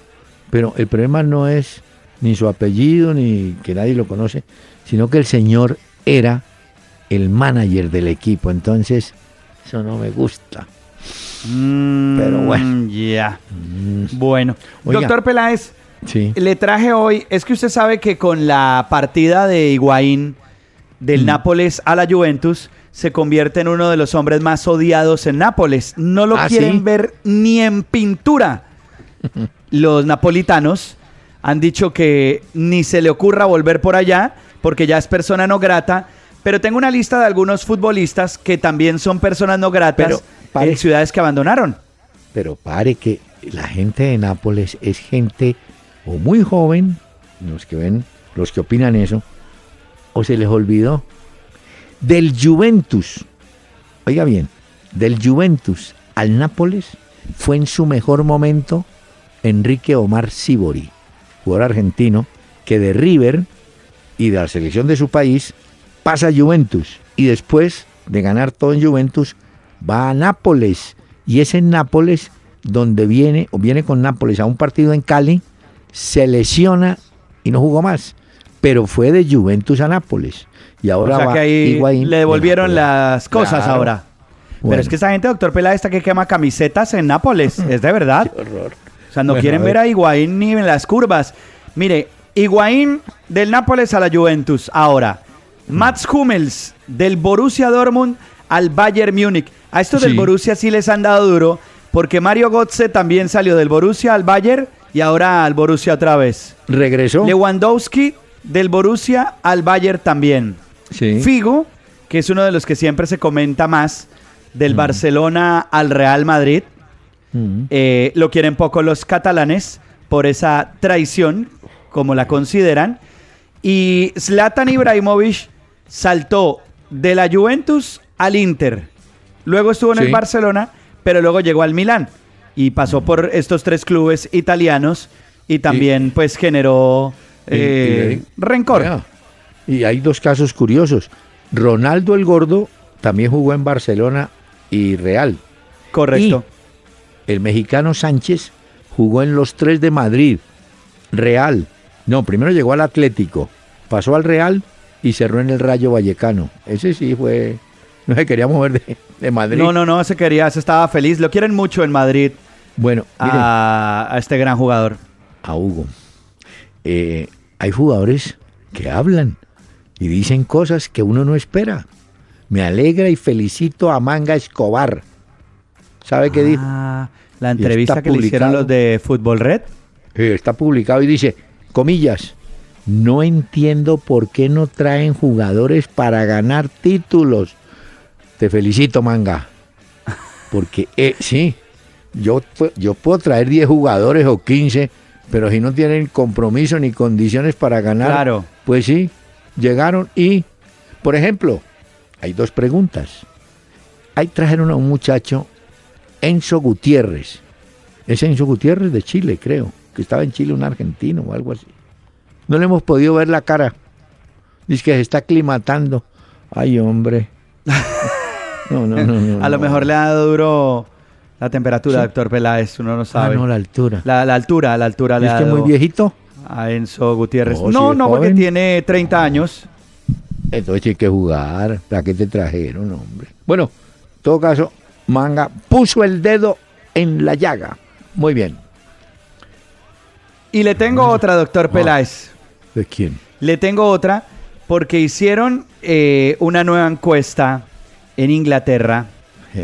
Pero el problema no es ni su apellido ni que nadie lo conoce, sino que el señor era el manager del equipo. Entonces, eso no me gusta. Mm, Pero bueno. Ya. Mm, Bueno. Oiga. Doctor Peláez, Sí. le traje hoy, es que usted sabe que con la partida de Higuaín del Mm. Nápoles a la Juventus, se convierte en uno de los hombres más odiados en Nápoles. No lo ¿Ah, quieren sí? ver ni en pintura. Los napolitanos han dicho que ni se le ocurra volver por allá, porque ya es persona no grata. Pero tengo una lista de algunos futbolistas que también son personas no gratas Pero, pare. en ciudades que abandonaron. Pero pare que la gente de Nápoles es gente o muy joven, los que ven, los que opinan eso, o se les olvidó. Del Juventus, oiga bien, del Juventus al Nápoles fue en su mejor momento Enrique Omar Sibori, jugador argentino, que de River y de la selección de su país pasa a Juventus y después de ganar todo en Juventus va a Nápoles y es en Nápoles donde viene o viene con Nápoles a un partido en Cali, se lesiona y no jugó más, pero fue de Juventus a Nápoles y ahora o sea va que ahí Higuaín le de devolvieron las cosas Claro. ahora. Pero es que esa gente, doctor Peláez, está que quema camisetas en Nápoles. Es de verdad. horror. O sea, no Bueno, quieren a ver ver. a Higuaín ni en las curvas. Mire, Higuaín del Nápoles a la Juventus. Ahora, Mats Hummels del Borussia Dortmund al Bayern Múnich. A estos del. Borussia sí les han dado duro, porque Mario Götze también salió del Borussia al Bayern y ahora al Borussia otra vez. regresó Lewandowski del Borussia al Bayern también. Sí. Figo, que es uno de los que siempre se comenta más, del Barcelona al Real Madrid. Mm. Eh, lo quieren poco los catalanes por esa traición, como la consideran. Y Zlatan Ibrahimovic saltó de la Juventus al Inter. Luego estuvo en el. Barcelona, pero luego llegó al Milán. Y pasó por estos tres clubes italianos y también pues generó Y- y eh, rencor. Y hay dos casos curiosos. Ronaldo el Gordo también jugó en Barcelona y Real. Correcto. El mexicano Sánchez jugó en los tres de Madrid, Real. No, primero llegó al Atlético, pasó al Real y cerró en el Rayo Vallecano. Ese sí fue, no se quería mover de, de Madrid. No, no, no, se quería, se estaba feliz. Lo quieren mucho en Madrid Bueno, miren, a, a este gran jugador. a Hugo. Eh, hay jugadores que hablan y dicen cosas que uno no espera. Me alegra y felicito a Manga Escobar. ¿Sabe qué dijo? Ah, la entrevista que le hicieron los de Fútbol Red. Eh, está publicado y dice, comillas, no entiendo por qué no traen jugadores para ganar títulos. Te felicito, Manga. Porque, eh, sí, yo, yo puedo traer 10 jugadores o 15, pero si no tienen compromiso ni condiciones para ganar, Claro. pues sí, llegaron y, por ejemplo, hay dos preguntas. Ahí trajeron a un muchacho, Enzo Gutiérrez. Es Enzo Gutiérrez de Chile, creo, que estaba en Chile un argentino o algo así. No le hemos podido ver la cara. Dice que se está aclimatando. Ay, hombre. No, no, no, no, A lo mejor le ha dado duro la temperatura, Sí. doctor Peláez, uno no Ah, sabe. no, la altura. la, la altura, la altura ¿Y le es que muy viejito? a Enzo Gutiérrez. No, No, porque tiene 30 años. Entonces hay que jugar. ¿Para qué te trajeron, hombre? Bueno, en todo caso, Manga puso el dedo en la llaga. Muy bien. Y le tengo otra, doctor Ah. Peláez. ¿De quién? Le tengo otra porque hicieron eh, una nueva encuesta en Inglaterra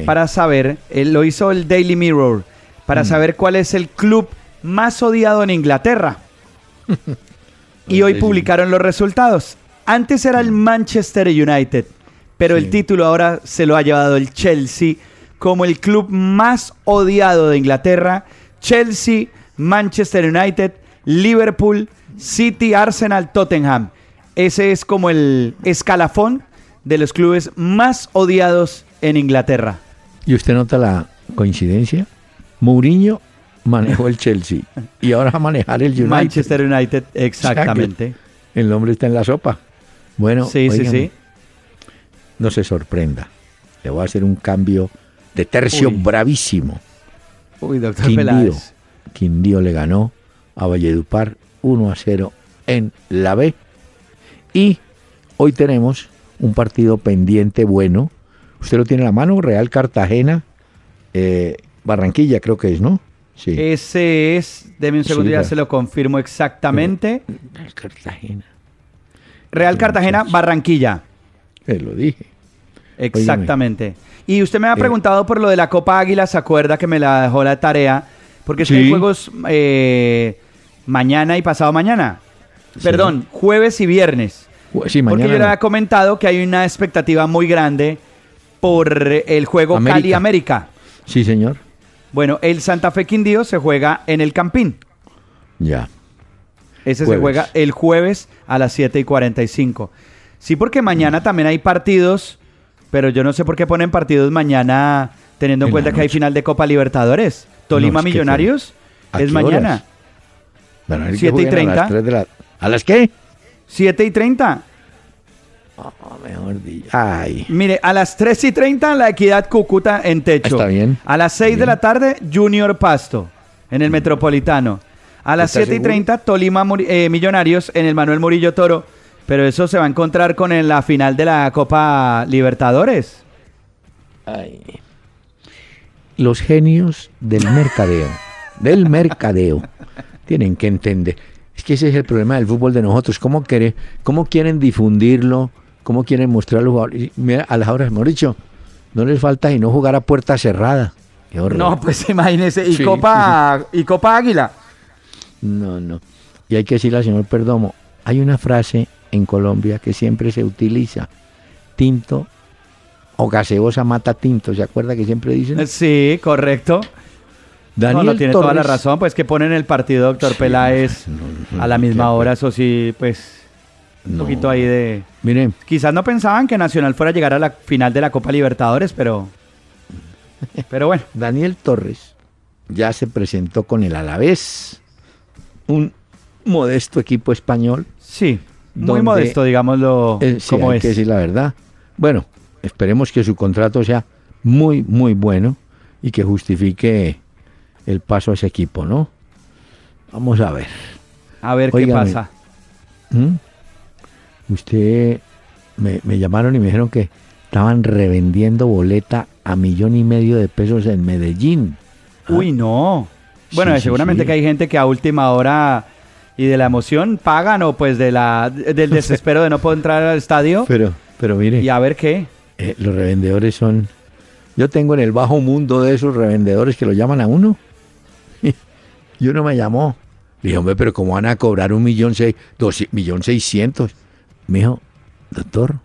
para saber, lo hizo el Daily Mirror, para Mm. saber cuál es el club más odiado en Inglaterra. y hoy publicaron los resultados. Antes era el Manchester United, pero Sí. el título ahora se lo ha llevado el Chelsea como el club más odiado de Inglaterra. Chelsea, Manchester United, Liverpool, City, Arsenal, Tottenham. Ese es como el escalafón de los clubes más odiados en Inglaterra. ¿Y usted nota la coincidencia? Mourinho manejó el Chelsea y ahora va a manejar el United. Manchester United, exactamente. El nombre está en la sopa. Bueno, sí, sí, sí. no se sorprenda. Le voy a hacer un cambio de tercio Uy. bravísimo. Uy, doctor Quindío. Peláez. Quindío le ganó a Valledupar 1 a 0 en la B. Y hoy tenemos un partido pendiente bueno. Usted lo tiene en la mano, Real Cartagena, eh, Barranquilla creo que es, ¿no? Sí. Ese es, deme un Sí, segundo, ya claro. se lo confirmo exactamente. Real Cartagena. Real Sí, Cartagena. Barranquilla. Se lo dije. Exactamente. Y usted me ha Eh, preguntado por lo de la Copa Águila, ¿se acuerda que me la dejó la tarea? Porque es que Sí. hay juegos eh, mañana y pasado mañana. Sí. Perdón, jueves y viernes. Porque yo le no. había comentado que hay una expectativa muy grande por el juego América. Cali América. Sí, señor. Bueno, el Santa Fe Quindío se juega en el Campín. Ya. Ese se juega el jueves a las 7 y 45. Sí, porque mañana también hay partidos, pero yo no sé por qué ponen partidos mañana teniendo en En cuenta que hay final de Copa Libertadores. Tolima es que Millonarios ¿A es mañana. Bueno, hay que 7 y jueguen A 30. las, 3 de la- ¿A las qué? 7 y 30. Oh, mejor dicho. Ay. Mire, a las 3 y 30 la Equidad Cúcuta en techo. Está bien. A las 6 de Bien. la tarde Junior Pasto en el Metropolitano. A las ¿Estás 7 y seguro? 30 Tolima eh, Millonarios en el Manuel Murillo Toro. Pero eso se va a encontrar con en la final de la Copa Libertadores. Ay. Los genios del mercadeo, del mercadeo, tienen que entender. Es que ese es el problema del fútbol de nosotros. ¿Cómo, quiere, cómo quieren difundirlo? ¿Cómo quieren mostrarlo? Y Mira, a las horas, hemos dicho, no les falta y no jugar a puerta cerrada. Qué. No, pues imagínese. Y Sí. Copa y Copa Águila. No, no. Y hay que decirle al señor Perdomo, hay una frase en Colombia que siempre se utiliza. Tinto o gaseosa mata tinto. ¿Se acuerda que siempre dicen? Sí, correcto. Daniel no, no tiene toda la razón, pues que ponen el partido doctor Sí, Peláez no, no, a la misma qué hora, eso sí, pues un No. poquito ahí de... Miren, Quizás no pensaban que Nacional fuera a llegar a la final de la Copa Libertadores, pero... Pero bueno, Daniel Torres ya se presentó con el Alavés, un modesto equipo español. sí, muy Donde- modesto, digámoslo Eh, sí, como hay es. que decir la verdad. Bueno, esperemos que su contrato sea muy, muy bueno y que justifique el paso a ese equipo, ¿no? Vamos a ver. A ver qué pasa. ¿Mm? Usted me, me llamaron y me dijeron que estaban revendiendo boleta a millón y medio de pesos en Medellín. Ah, Uy, no. Bueno, Sí, sí, seguramente sí. que hay gente que a última hora y de la emoción pagan o pues de la del desespero de no poder entrar al estadio Pero, pero mire, y a ver qué. eh, los revendedores son... Yo tengo en el bajo mundo de esos revendedores que lo llaman a uno. Y uno me llamó. Le dije, hombre, pero ¿cómo van a cobrar un millón seis, dos millón seiscientos? Me dijo, doctor,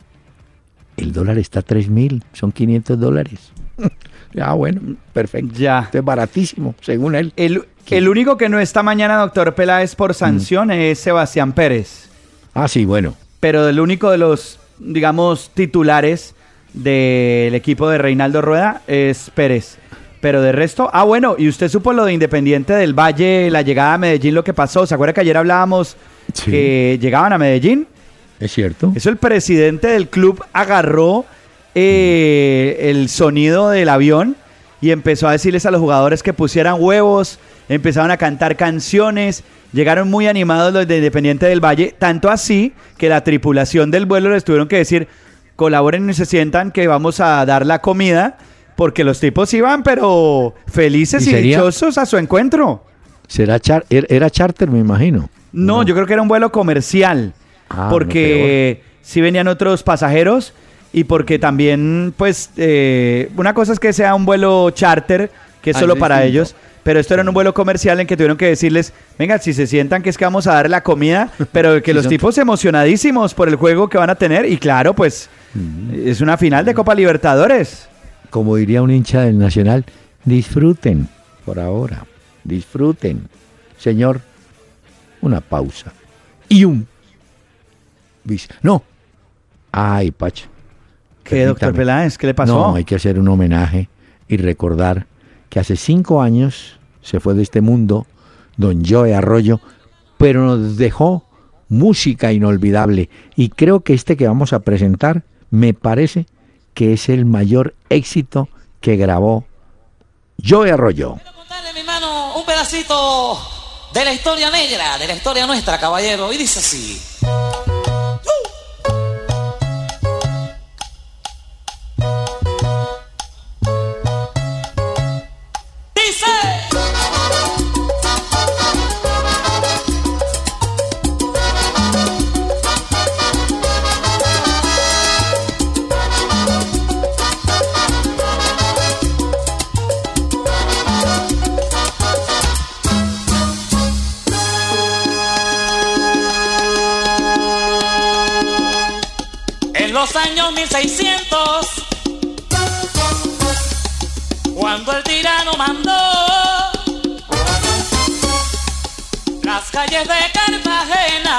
el dólar está a tres mil, son 500 dólares. ah, bueno, perfecto. Ya. Esto es baratísimo, según él. El, el único que no está mañana, doctor Peláez, Mm. por sanción es Sebastián Pérez. Ah, sí, bueno. Pero el único de los, digamos, titulares del equipo de Reinaldo Rueda es Pérez. Pero de resto, ah, bueno, y usted supo lo de Independiente del Valle, la llegada a Medellín, lo que pasó. ¿Se acuerda que ayer hablábamos Sí. que llegaban a Medellín? Es cierto. Eso el presidente del club agarró eh, el sonido del avión y empezó a decirles a los jugadores que pusieran huevos, empezaron a cantar canciones, llegaron muy animados los de Independiente del Valle, tanto así que la tripulación del vuelo les tuvieron que decir, colaboren y se sientan que vamos a dar la comida, porque los tipos iban pero felices ¿Y dichosos a su encuentro. Será char- er- era charter, me imagino. No, yo creo que era un vuelo comercial. Ah, porque sí venían otros pasajeros y porque también, pues, eh, una cosa es que sea un vuelo charter, que es Ah, solo para distinto. ellos, pero esto era un vuelo comercial en que tuvieron que decirles, venga, si se sientan que es que vamos a dar la comida, pero que Sí, los tipos emocionadísimos por el juego que van a tener y claro, pues, es una final de Copa Libertadores. Como diría un hincha del Nacional, disfruten por ahora, disfruten. Señor, una pausa. Y un... No. Ay, Pacho. ¿Qué, doctor. Peláez? ¿Qué le pasó? No, hay que hacer un homenaje y recordar que hace cinco años se fue de este mundo don Joe Arroyo, pero nos dejó música inolvidable. Y creo que este que vamos a presentar me parece que es el mayor éxito que grabó Joe Arroyo. Quiero contarle, mi hermano, un pedacito de la historia negra, de la historia nuestra, caballero. Y dice así. El tirano mandó. Las calles de Cartagena,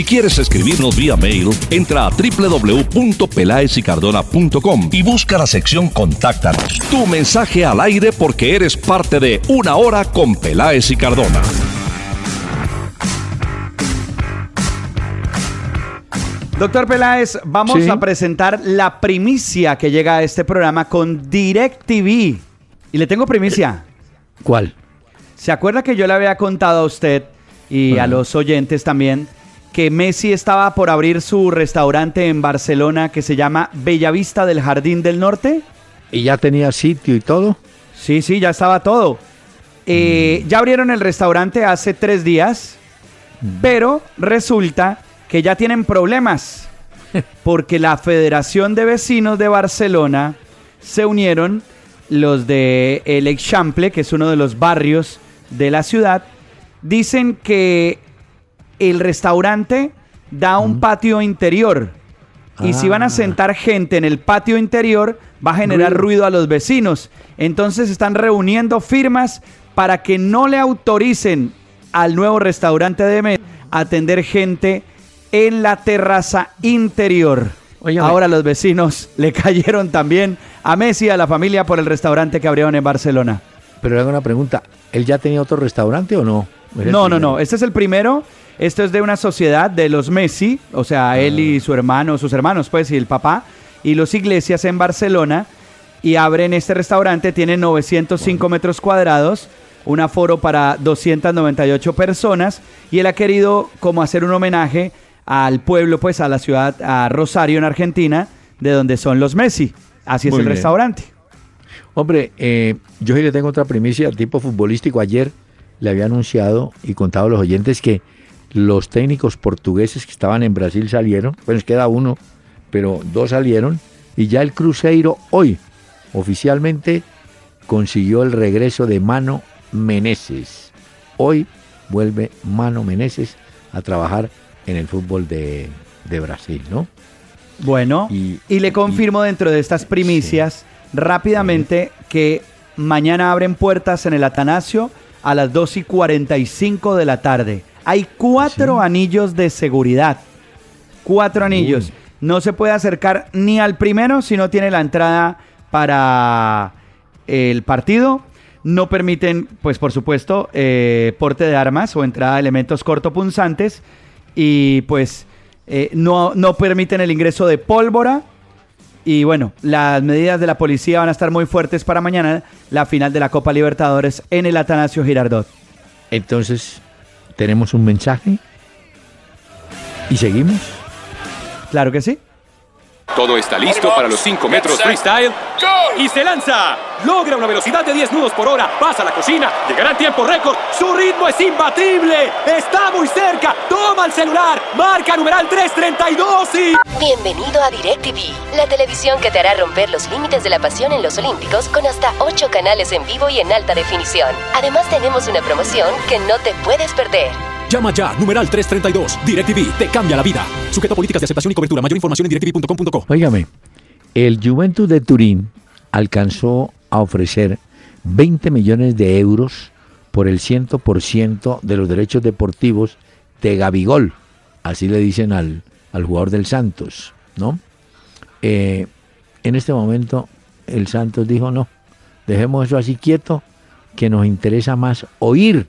Si quieres escribirnos vía mail, entra a www.pelaesicardona.com y busca la sección Contáctanos. Tu mensaje al aire porque eres parte de Una Hora con Peláez y Cardona. Doctor Peláez, vamos Sí. a presentar la primicia que llega a este programa con DirecTV. Y le tengo primicia. ¿Cuál? ¿Se acuerda que yo le había contado a usted y a los oyentes también que Messi estaba por abrir su restaurante en Barcelona que se llama Bellavista del Jardín del Norte? ¿Y ya tenía sitio y todo? Sí, sí, ya estaba todo. Eh, ya abrieron el restaurante hace tres días, pero resulta que ya tienen problemas porque la Federación de Vecinos de Barcelona se unieron los de el Eixample, que es uno de los barrios de la ciudad, dicen que el restaurante da un patio interior. Y si van a Ah. sentar gente en el patio interior, va a generar ruido a los vecinos. Entonces están reuniendo firmas para que no le autoricen al nuevo restaurante de Messi a atender gente en la terraza interior. Ahora los vecinos le cayeron también a Messi y a la familia por el restaurante que abrieron en Barcelona. Pero le hago una pregunta. ¿Él ya tenía otro restaurante o no? ¿Es el No, no, no. Este es el primero. Esto es de una sociedad de los Messi, o sea, él Ah. y su hermano, sus hermanos, pues, y el papá, y los Iglesias en Barcelona. Y abren este restaurante, tiene 905 metros cuadrados, un aforo para 298 personas, y él ha querido como hacer un homenaje al pueblo, pues, a la ciudad, a Rosario, en Argentina, de donde son los Messi. Así es el bien. restaurante. Hombre, eh, yo sí le tengo otra primicia tipo futbolístico. Ayer le había anunciado y contado a los oyentes que los técnicos portugueses que estaban en Brasil salieron, pues queda uno, pero dos salieron, y ya el Cruzeiro hoy oficialmente consiguió el regreso de Mano Meneses. Hoy vuelve Mano Meneses a trabajar en el fútbol de, de Brasil, ¿no? Bueno, y, Y- le confirmo dentro de estas primicias rápidamente que mañana abren puertas en el Atanasio a las 2 y 45 de la tarde. Hay cuatro anillos de seguridad. Cuatro anillos. No se puede acercar ni al primero si no tiene la entrada para el partido. No permiten, pues por supuesto, eh, porte de armas o entrada de elementos cortopunzantes. Y pues eh, no, no permiten el ingreso de pólvora. Y bueno, las medidas de la policía van a estar muy fuertes para mañana, la final de la Copa Libertadores en el Atanasio Girardot. Entonces, tenemos un mensaje y seguimos. Claro que sí. Todo está listo para los 5 metros freestyle. Y se lanza. Logra una velocidad de 10 nudos por hora. Pasa a la cocina. Llegará en tiempo récord. Su ritmo es imbatible. Está muy cerca. Toma el celular. Marca numeral 332 y... Bienvenido a DirecTV, la televisión que te hará romper los límites de la pasión en los Olímpicos con hasta 8 canales en vivo y en alta definición. Además tenemos una promoción que no te puedes perder. Llama ya, numeral 332. DirecTV te cambia la vida. Sujeto a políticas de aceptación y cobertura. Mayor información en directv.com.co. Óigame, el Juventus de Turín alcanzó a ofrecer 20 millones de euros por el 100% de los derechos deportivos de Gabigol. Así le dicen al, al jugador del Santos, ¿no? Eh, en este momento el Santos dijo no, dejemos eso así quieto, que nos interesa más oír,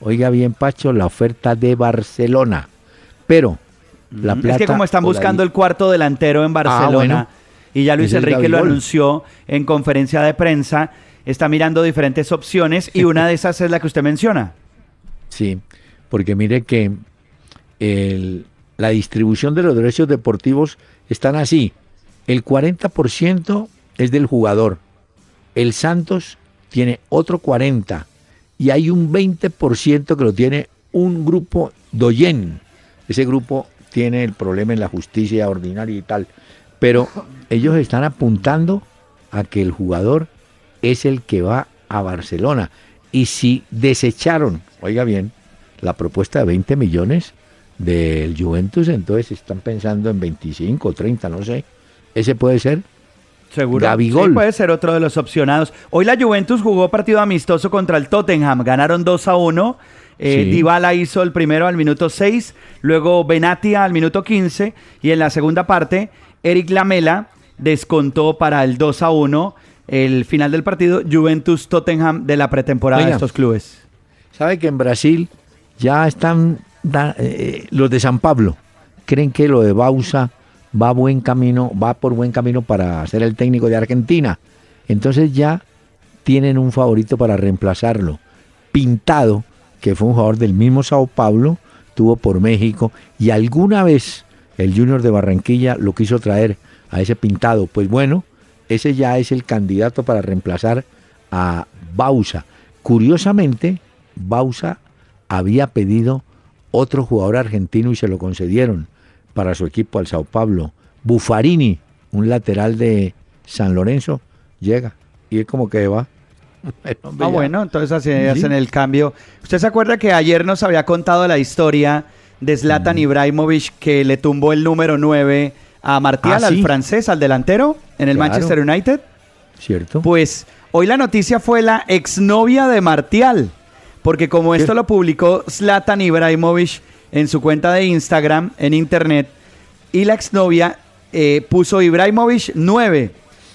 oiga bien Pacho, la oferta de Barcelona. Pero la Mm, plata... es que como están la buscando el cuarto delantero en Barcelona bueno. y ya Luis Enrique lo anunció en conferencia de prensa, está mirando diferentes opciones y una de esas es la que usted menciona. Sí, porque mire que el- la distribución de los derechos deportivos están así. El 40% es del jugador. El Santos tiene otro 40% y hay un 20% que lo tiene un grupo doyen. Ese grupo tiene el problema en la justicia ordinaria y tal. Pero ellos están apuntando a que el jugador es el que va a Barcelona. Y si desecharon, oiga bien, la propuesta de 20 millones del Juventus, entonces están pensando en 25 o 30, no sé. Ese puede ser. Seguro. Gabigol. Sí, puede ser otro de los opcionados. Hoy la Juventus jugó partido amistoso contra el Tottenham. Ganaron 2 a 1. Eh, Sí. Dybala hizo el primero al minuto 6, luego Benatia al minuto 15 y en la segunda parte Eric Lamela descontó para el 2 a 1 el final del partido Juventus-Tottenham de la pretemporada de Oiga. estos clubes. ¿Sabe que en Brasil ya están da- eh, los de San Pablo? Creen que lo de Bausa va buen camino, va por buen camino para ser el técnico de Argentina. Entonces ya tienen un favorito para reemplazarlo. Pintado, que fue un jugador del mismo Sao Paulo, tuvo por México y alguna vez el Junior de Barranquilla lo quiso traer a ese Pintado. Pues bueno, ese ya es el candidato para reemplazar a Bausa. Curiosamente, Bausa había pedido otro jugador argentino y se lo concedieron para su equipo al Sao Paulo. Buffarini, un lateral de San Lorenzo, llega y es como que va. Ah, bueno, entonces así hacen el cambio. ¿Usted se acuerda que ayer nos había contado la historia de Mm. Zlatan Ibrahimovic que le tumbó el número 9 a Martial, Ah, al francés, al delantero, en el Claro. Manchester United? ¿Cierto? Pues hoy la noticia fue la exnovia de Martial, porque como esto lo publicó Zlatan Ibrahimovic en su cuenta de Instagram, en internet, y la exnovia eh, puso Ibrahimovic 9,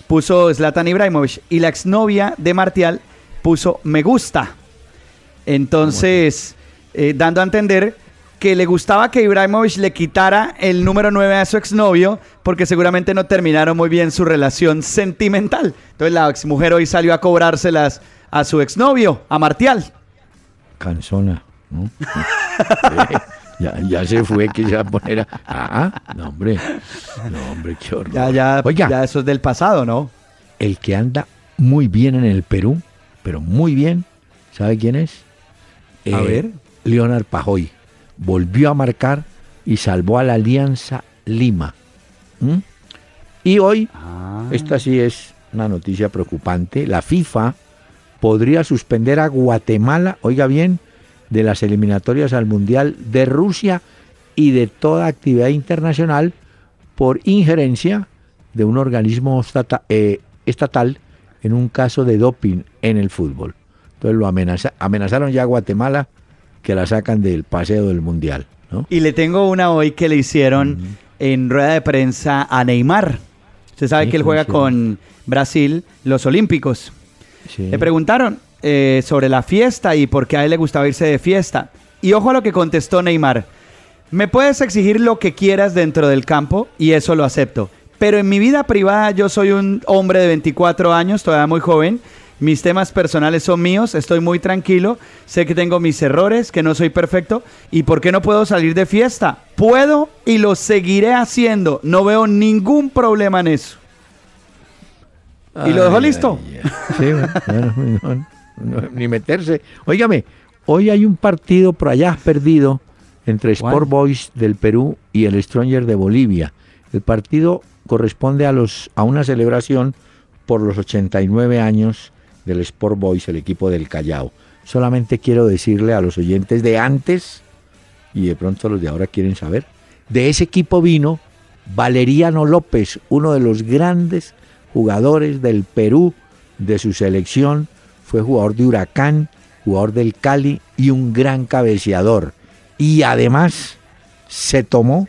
puso Zlatan Ibrahimovic, y la exnovia de Martial puso me gusta. Entonces, eh, dando a entender que le gustaba que Ibrahimovic le quitara el número 9 a su exnovio, porque seguramente no terminaron muy bien su relación sentimental. Entonces la exmujer hoy salió a cobrárselas a su exnovio, a Martial. Cansona, ¿no? Ya, ya se fue que se va a poner a... Ah, no hombre, no hombre, qué horror. Ya, ya, Oiga, ya eso es del pasado, ¿no? el que anda muy bien en el Perú, pero muy bien, ¿sabe quién es? Eh, A ver. Leonard Pajoy. Volvió a marcar y salvó a la Alianza Lima. ¿Mm? Y hoy, Ah. esta sí es una noticia preocupante, la FIFA podría suspender a Guatemala, oiga bien, de las eliminatorias al Mundial de Rusia y de toda actividad internacional por injerencia de un organismo estata- eh, estatal en un caso de doping en el fútbol. Entonces lo amenaza- amenazaron ya a Guatemala que la sacan del paseo del mundial. ¿no? Y le tengo una hoy que le hicieron en rueda de prensa a Neymar. Usted sabe Sí, que él juega ¿cómo con Brasil los Olímpicos. Sí. Le preguntaron eh, sobre la fiesta y por qué a él le gustaba irse de fiesta. Y ojo a lo que contestó Neymar. Me puedes exigir lo que quieras dentro del campo y eso lo acepto. Pero en mi vida privada yo soy un hombre de 24 años, todavía muy joven. Mis temas personales son míos, estoy muy tranquilo, sé que tengo mis errores, que no soy perfecto. ¿Y por qué no puedo salir de fiesta? Puedo y lo seguiré haciendo. No veo ningún problema en eso. ¿Y lo dejó listo? Sí, bueno, bueno, no, ni meterse. Óigame, hoy hay un partido por allá perdido entre. Sport Boys del Perú y el Stronger de Bolivia. El partido corresponde a los a una celebración por los 89 años del Sport Boys, el equipo del Callao. Solamente quiero decirle a los oyentes de antes y de pronto los de ahora quieren saber. De ese equipo vino Valeriano López, uno de los grandes jugadores del Perú, de su selección. Fue jugador de Huracán, jugador del Cali y un gran cabeceador. Y además se tomó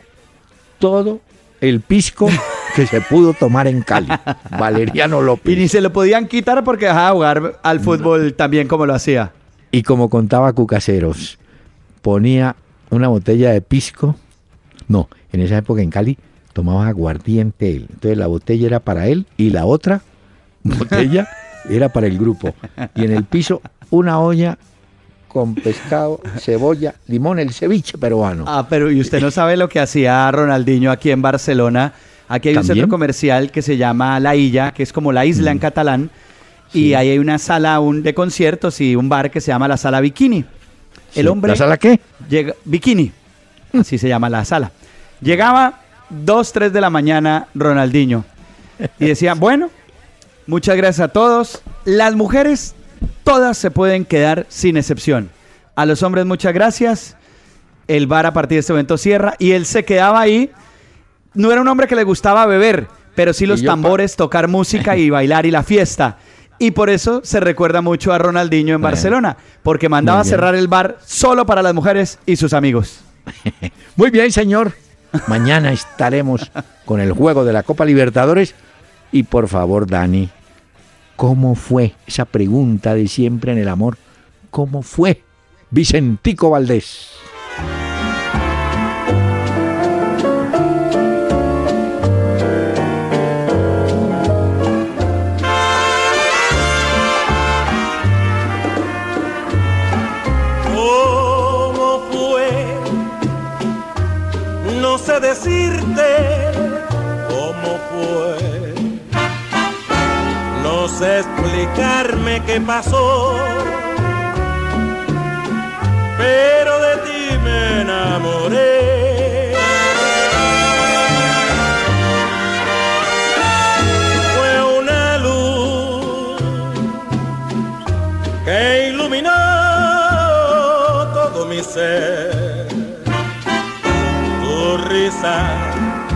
todo el pisco que se pudo tomar en Cali. Valeriano López. Y ni se lo podían quitar porque dejaba de jugar al fútbol también como lo hacía. Y como contaba Cucaseros, ponía una botella de pisco. No, en esa época en Cali tomaba aguardiente él. Entonces la botella era para él y la otra botella era para el grupo. Y en el piso una olla con pescado, cebolla, limón, el ceviche peruano. Ah, pero y usted no sabe lo que hacía Ronaldinho aquí en Barcelona. Aquí hay un centro comercial que se llama La Illa, que es como la isla en catalán. Y ahí hay una sala un, de conciertos y un bar que se llama la Sala Bikini. El hombre ¿La sala qué? llega Bikini, así se llama la sala. Llegaba 2, 3 de la mañana Ronaldinho y decía, bueno, muchas gracias a todos. Las mujeres todas se pueden quedar sin excepción. A los hombres muchas gracias. El bar a partir de este momento cierra y él se quedaba ahí. No era un hombre que le gustaba beber, pero sí los tambores, tocar música y bailar y la fiesta. Y por eso se recuerda mucho a Ronaldinho en Bueno. Barcelona, porque mandaba a cerrar el bar solo para las mujeres y sus amigos. Muy bien, señor. Mañana estaremos con el juego de la Copa Libertadores. Y por favor, Dani, ¿cómo fue esa pregunta de siempre en el amor? ¿Cómo fue Vicentico Valdés? Decirte explicarme qué pasó. Pero de ti me enamoré. Fue una luz que iluminó todo mi ser. Tu risa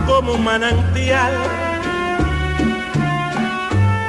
como un manantial